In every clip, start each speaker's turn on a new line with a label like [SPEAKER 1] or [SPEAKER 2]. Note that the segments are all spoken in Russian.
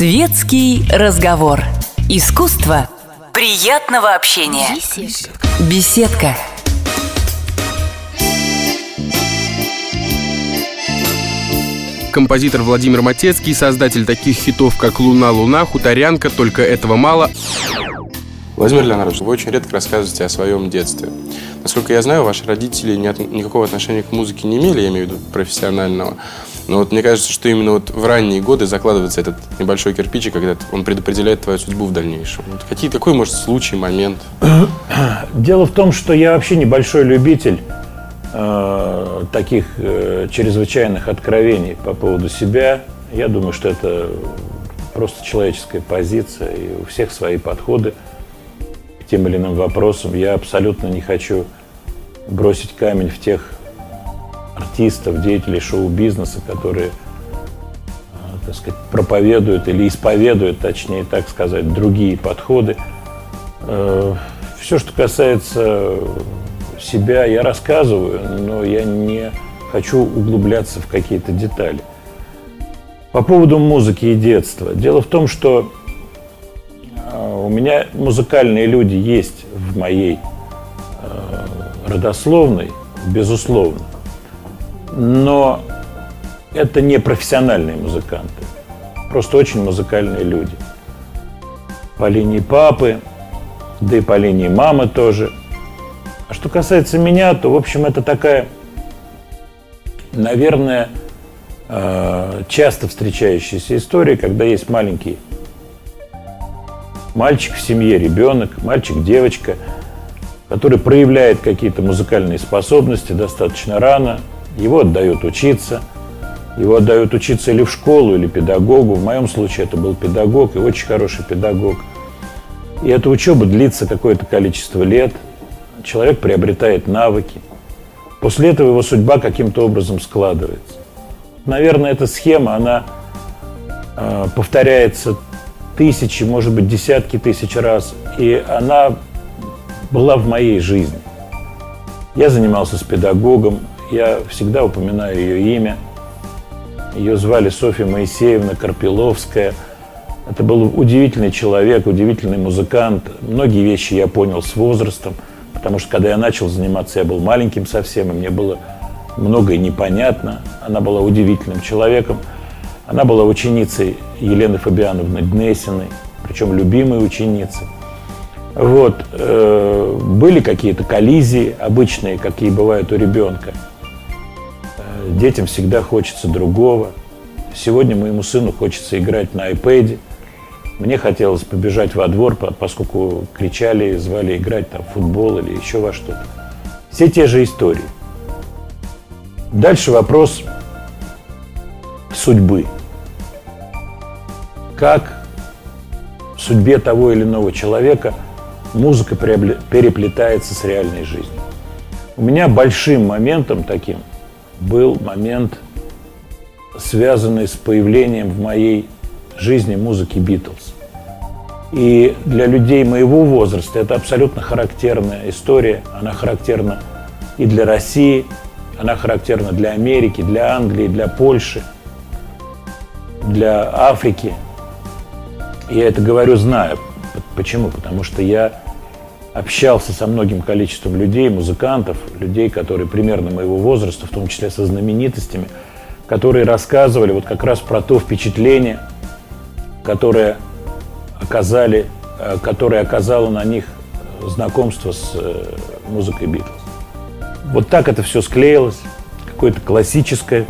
[SPEAKER 1] Светский разговор. Искусство приятного общения. Беседка. Беседка.
[SPEAKER 2] Композитор Владимир Матецкий, создатель таких хитов, как «Луна, луна», «Хуторянка», «Только этого мало». Владимир Леонардович, вы очень редко рассказываете о своем детстве. Насколько я знаю, ваши родители никакого отношения к музыке не имели, я имею в виду профессионального. Но вот мне кажется, что именно вот в ранние годы закладывается этот небольшой кирпичик, когда он предопределяет твою судьбу в дальнейшем. Вот какие, какой, может, случай, момент?
[SPEAKER 3] Дело в том, что я вообще небольшой любитель э, таких э, чрезвычайных откровений по поводу себя. Я думаю, что это просто человеческая позиция, и у всех свои подходы к тем или иным вопросам. Я абсолютно не хочу бросить камень в тех артистов, деятелей шоу-бизнеса, которые, э, так сказать, проповедуют или исповедуют, точнее так сказать, другие подходы. Э, Все, что касается себя, я рассказываю, но я не хочу углубляться в какие-то детали. По поводу музыки и детства. Дело в том, что э, у меня музыкальные люди есть в моей родословной, безусловно но это не профессиональные музыканты, просто очень музыкальные люди. По линии папы, да и по линии мамы тоже. А что касается меня, то, в общем, это такая, наверное, э, часто встречающаяся история, когда есть маленький мальчик в семье, ребенок, мальчик, девочка, который проявляет какие-то музыкальные способности достаточно рано, его отдают учиться. Его отдают учиться или в школу, или педагогу. В моем случае это был педагог и очень хороший педагог. И эта учеба длится какое-то количество лет. Человек приобретает навыки. После этого его судьба каким-то образом складывается. Наверное, эта схема, она э, повторяется тысячи, может быть, десятки тысяч раз. И она была в моей жизни. Я занимался с педагогом, я всегда упоминаю ее имя. Ее звали Софья Моисеевна Карпиловская. Это был удивительный человек, удивительный музыкант. Многие вещи я понял с возрастом, потому что когда я начал заниматься, я был маленьким совсем, и мне было многое непонятно. Она была удивительным человеком. Она была ученицей Елены Фабиановны Гнесиной, причем любимой ученицей. Вот. Э, были какие-то коллизии обычные, какие бывают у ребенка детям всегда хочется другого. Сегодня моему сыну хочется играть на iPad. Мне хотелось побежать во двор, поскольку кричали, звали играть там в футбол или еще во что-то. Все те же истории. Дальше вопрос судьбы. Как в судьбе того или иного человека музыка переплетается с реальной жизнью. У меня большим моментом таким был момент, связанный с появлением в моей жизни музыки Битлз. И для людей моего возраста это абсолютно характерная история. Она характерна и для России, она характерна для Америки, для Англии, для Польши, для Африки. Я это говорю, зная. Почему? Потому что я общался со многим количеством людей, музыкантов, людей, которые примерно моего возраста, в том числе со знаменитостями, которые рассказывали вот как раз про то впечатление, которое оказали, э, которое оказало на них знакомство с э, музыкой Битлз. Вот так это все склеилось, какое-то классическое,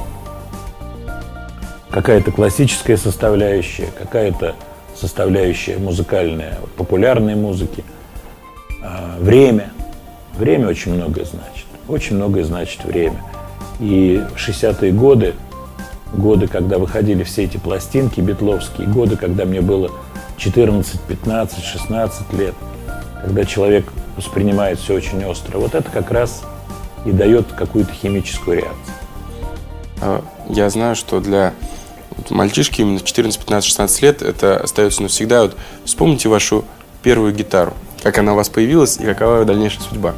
[SPEAKER 3] какая-то классическая составляющая, какая-то составляющая музыкальная, популярной музыки – время. Время очень многое значит. Очень многое значит время. И в 60-е годы, годы, когда выходили все эти пластинки битловские, годы, когда мне было 14, 15, 16 лет, когда человек воспринимает все очень остро, вот это как раз и дает какую-то химическую реакцию.
[SPEAKER 2] А, я знаю, что для мальчишки именно 14, 15, 16 лет это остается навсегда. Вот вспомните вашу первую гитару. Как она у вас появилась и какова ее дальнейшая судьба?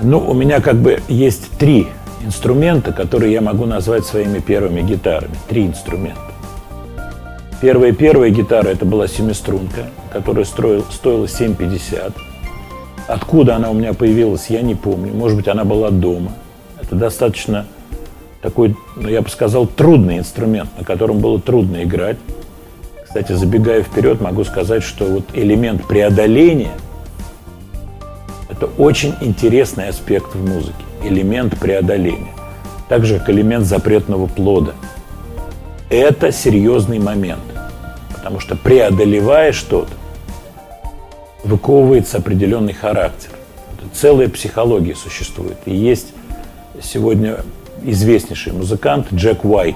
[SPEAKER 3] Ну, у меня как бы есть три инструмента, которые я могу назвать своими первыми гитарами. Три инструмента. Первая первая гитара это была семиструнка, которая строил, стоила 7,50. Откуда она у меня появилась, я не помню. Может быть, она была дома. Это достаточно такой, ну, я бы сказал, трудный инструмент, на котором было трудно играть. Кстати, забегая вперед, могу сказать, что вот элемент преодоления – это очень интересный аспект в музыке. Элемент преодоления. Так же, как элемент запретного плода. Это серьезный момент. Потому что преодолевая что-то, выковывается определенный характер. Целая психология существует. И есть сегодня известнейший музыкант Джек Уайт,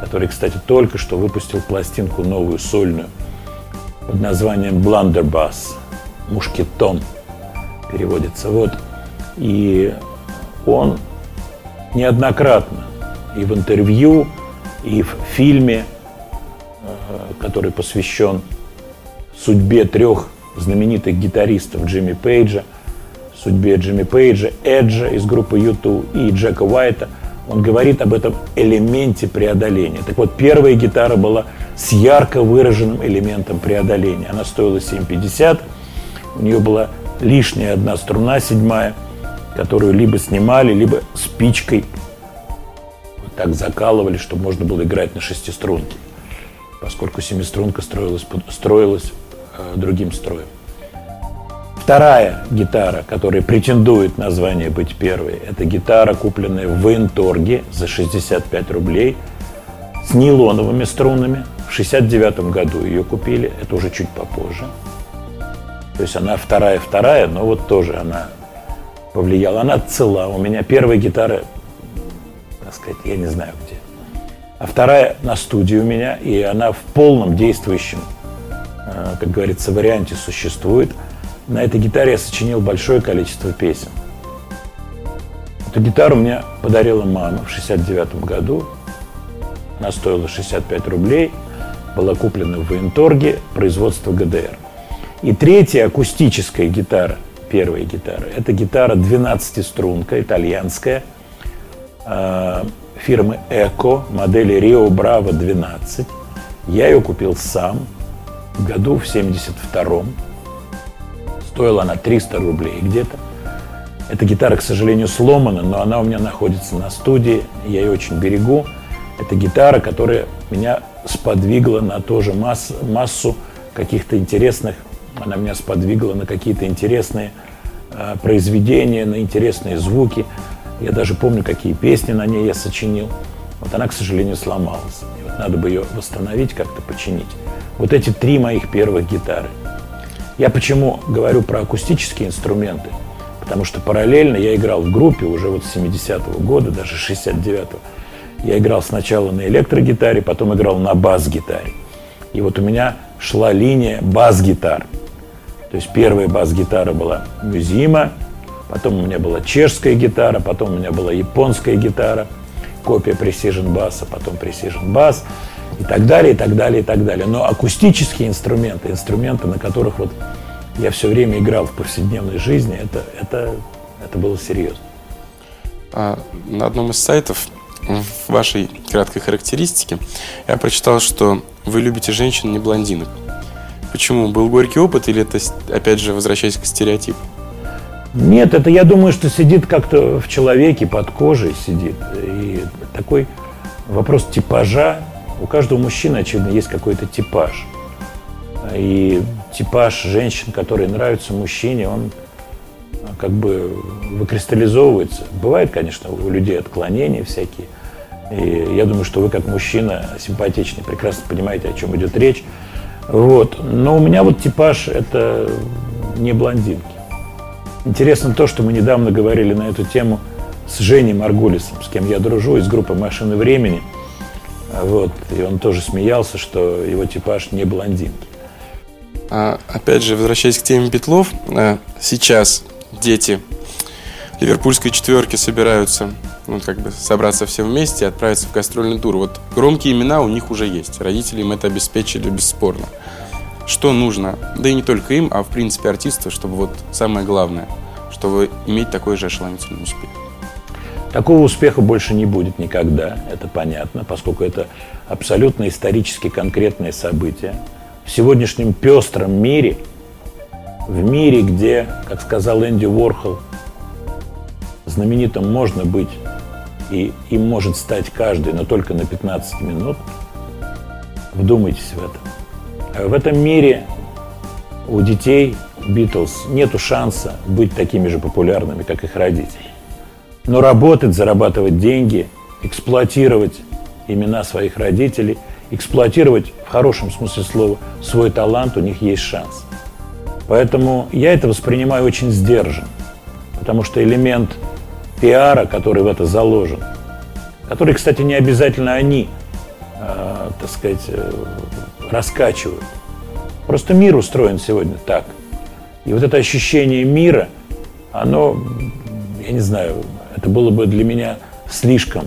[SPEAKER 3] который, кстати, только что выпустил пластинку новую сольную под названием Blunderbuss, мушкетон переводится. Вот. И он неоднократно и в интервью, и в фильме, э, который посвящен судьбе трех знаменитых гитаристов Джимми Пейджа, судьбе Джимми Пейджа, Эджа из группы U2 и Джека Уайта, он говорит об этом элементе преодоления. Так вот, первая гитара была с ярко выраженным элементом преодоления. Она стоила 7,50, у нее была лишняя одна струна, седьмая, которую либо снимали, либо спичкой вот так закалывали, чтобы можно было играть на шестиструнке, поскольку семиструнка строилась, строилась Э, другим строем. Вторая гитара, которая претендует на звание быть первой, это гитара, купленная в Военторге за 65 рублей с нейлоновыми струнами. В 69 году ее купили, это уже чуть попозже. То есть она вторая-вторая, но вот тоже она повлияла. Она цела. У меня первая гитара, так сказать, я не знаю где. А вторая на студии у меня, и она в полном действующем Э, как говорится, варианте существует. На этой гитаре я сочинил большое количество песен. Эту гитару мне подарила мама в 69 году. Она стоила 65 рублей, была куплена в военторге производства ГДР. И третья акустическая гитара, первая гитара, это гитара 12-струнка, итальянская, э, фирмы Эко, модели Rio Bravo 12. Я ее купил сам, году, в 72-м. Стоила она 300 рублей где-то. Эта гитара, к сожалению, сломана, но она у меня находится на студии, я ее очень берегу. Это гитара, которая меня сподвигла на тоже масс, массу каких-то интересных, она меня сподвигла на какие-то интересные э, произведения, на интересные звуки. Я даже помню, какие песни на ней я сочинил. Вот она, к сожалению, сломалась. И вот надо бы ее восстановить, как-то починить. Вот эти три моих первых гитары. Я почему говорю про акустические инструменты? Потому что параллельно я играл в группе уже вот с 70-го года, даже 69-го. Я играл сначала на электрогитаре, потом играл на бас-гитаре. И вот у меня шла линия бас-гитар. То есть первая бас-гитара была Мюзима, потом у меня была чешская гитара, потом у меня была японская гитара, копия Precision Bass, потом Precision Bass и так далее, и так далее, и так далее. Но акустические инструменты, инструменты, на которых вот я все время играл в повседневной жизни, это, это, это было серьезно.
[SPEAKER 2] А, на одном из сайтов в вашей краткой характеристике я прочитал, что вы любите женщин, не блондинок. Почему? Был горький опыт или это, опять же, возвращаясь к стереотипу?
[SPEAKER 3] Нет, это я думаю, что сидит как-то в человеке, под кожей сидит. И такой вопрос типажа у каждого мужчины, очевидно, есть какой-то типаж. И типаж женщин, которые нравятся мужчине, он а, как бы выкристаллизовывается. Бывает, конечно, у людей отклонения всякие. И я думаю, что вы как мужчина симпатичный, прекрасно понимаете, о чем идет речь. Вот. Но у меня вот типаж это не блондинки. Интересно то, что мы недавно говорили на эту тему с Женей Маргулисом, с кем я дружу, из группы «Машины времени». Вот. И он тоже смеялся, что его типаж не блондинки.
[SPEAKER 2] А, опять же, возвращаясь к теме Петлов, а, сейчас дети ливерпульской четверки собираются ну, как бы собраться все вместе и отправиться в гастрольный тур. Вот громкие имена у них уже есть. Родители им это обеспечили бесспорно. Что нужно, да и не только им, а в принципе артисту, чтобы вот самое главное, чтобы иметь такой же ошеломительный успех.
[SPEAKER 3] Такого успеха больше не будет никогда, это понятно, поскольку это абсолютно исторически конкретное событие. В сегодняшнем пестром мире, в мире, где, как сказал Энди Уорхол, знаменитым можно быть и им может стать каждый, но только на 15 минут, вдумайтесь в это. В этом мире у детей Битлз нету шанса быть такими же популярными, как их родители. Но работать, зарабатывать деньги, эксплуатировать имена своих родителей, эксплуатировать в хорошем смысле слова свой талант, у них есть шанс. Поэтому я это воспринимаю очень сдержанно, потому что элемент пиара, который в это заложен, который, кстати, не обязательно они, э, так сказать, э, раскачивают. Просто мир устроен сегодня так. И вот это ощущение мира, оно, я не знаю, это было бы для меня слишком,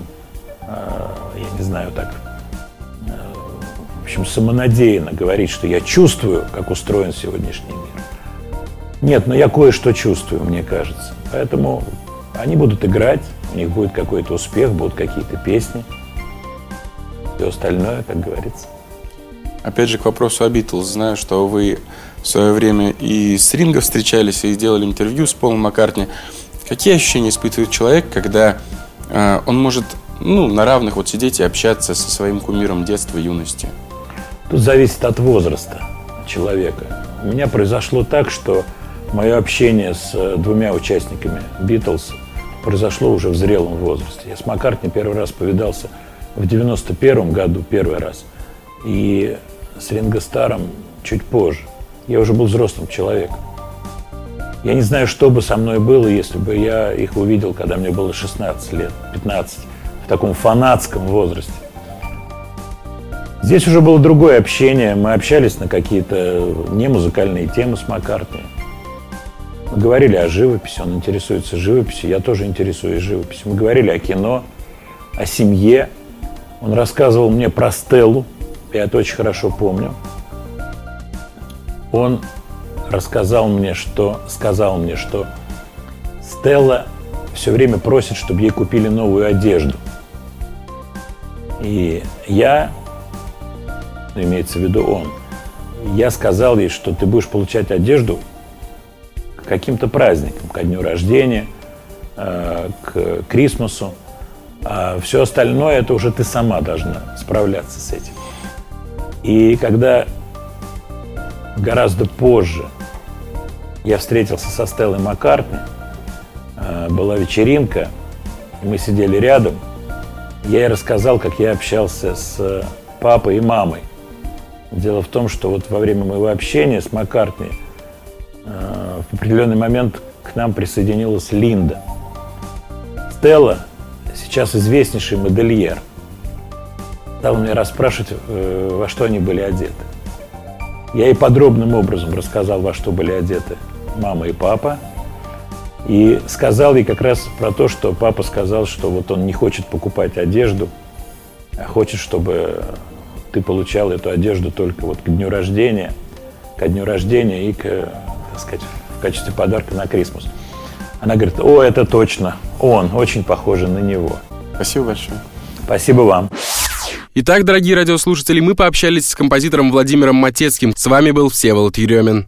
[SPEAKER 3] э, я не знаю, так, э, в общем, самонадеянно говорить, что я чувствую, как устроен сегодняшний мир. Нет, но я кое-что чувствую, мне кажется. Поэтому они будут играть, у них будет какой-то успех, будут какие-то песни. Все остальное, как говорится.
[SPEAKER 2] Опять же, к вопросу о Битлз. Знаю, что вы в свое время и с Ринго встречались, и сделали интервью с Полом Маккартни. Какие ощущения испытывает человек, когда э, он может ну, на равных вот сидеть и общаться со своим кумиром детства юности?
[SPEAKER 3] Тут зависит от возраста человека. У меня произошло так, что мое общение с э, двумя участниками Битлз произошло уже в зрелом возрасте. Я с Маккартни первый раз повидался в 91 году, первый раз. И с Ринго Старом чуть позже. Я уже был взрослым человеком. Я не знаю, что бы со мной было, если бы я их увидел, когда мне было 16 лет, 15, в таком фанатском возрасте. Здесь уже было другое общение. Мы общались на какие-то немузыкальные темы с Маккартни. Мы говорили о живописи, он интересуется живописью, я тоже интересуюсь живописью. Мы говорили о кино, о семье. Он рассказывал мне про Стеллу, я это очень хорошо помню. Он рассказал мне, что, сказал мне, что Стелла все время просит, чтобы ей купили новую одежду. И я, ну, имеется в виду он, я сказал ей, что ты будешь получать одежду к каким-то праздникам, ко дню рождения, э, к Крисмасу, а все остальное это уже ты сама должна справляться с этим. И когда гораздо позже я встретился со Стеллой Маккартни, э, была вечеринка, мы сидели рядом, я ей рассказал, как я общался с папой и мамой. Дело в том, что вот во время моего общения с Маккартни э, в определенный момент к нам присоединилась Линда. Стелла сейчас известнейший модельер – стал меня расспрашивать, э, во что они были одеты. Я ей подробным образом рассказал, во что были одеты мама и папа. И сказал ей как раз про то, что папа сказал, что вот он не хочет покупать одежду, а хочет, чтобы ты получал эту одежду только вот к дню рождения, ко дню рождения и, к, так сказать, в качестве подарка на Крисмус. Она говорит, о, это точно, он, очень похоже на него.
[SPEAKER 2] Спасибо большое.
[SPEAKER 3] Спасибо вам.
[SPEAKER 2] Итак, дорогие радиослушатели, мы пообщались с композитором Владимиром Матецким. С вами был Всеволод Еремин.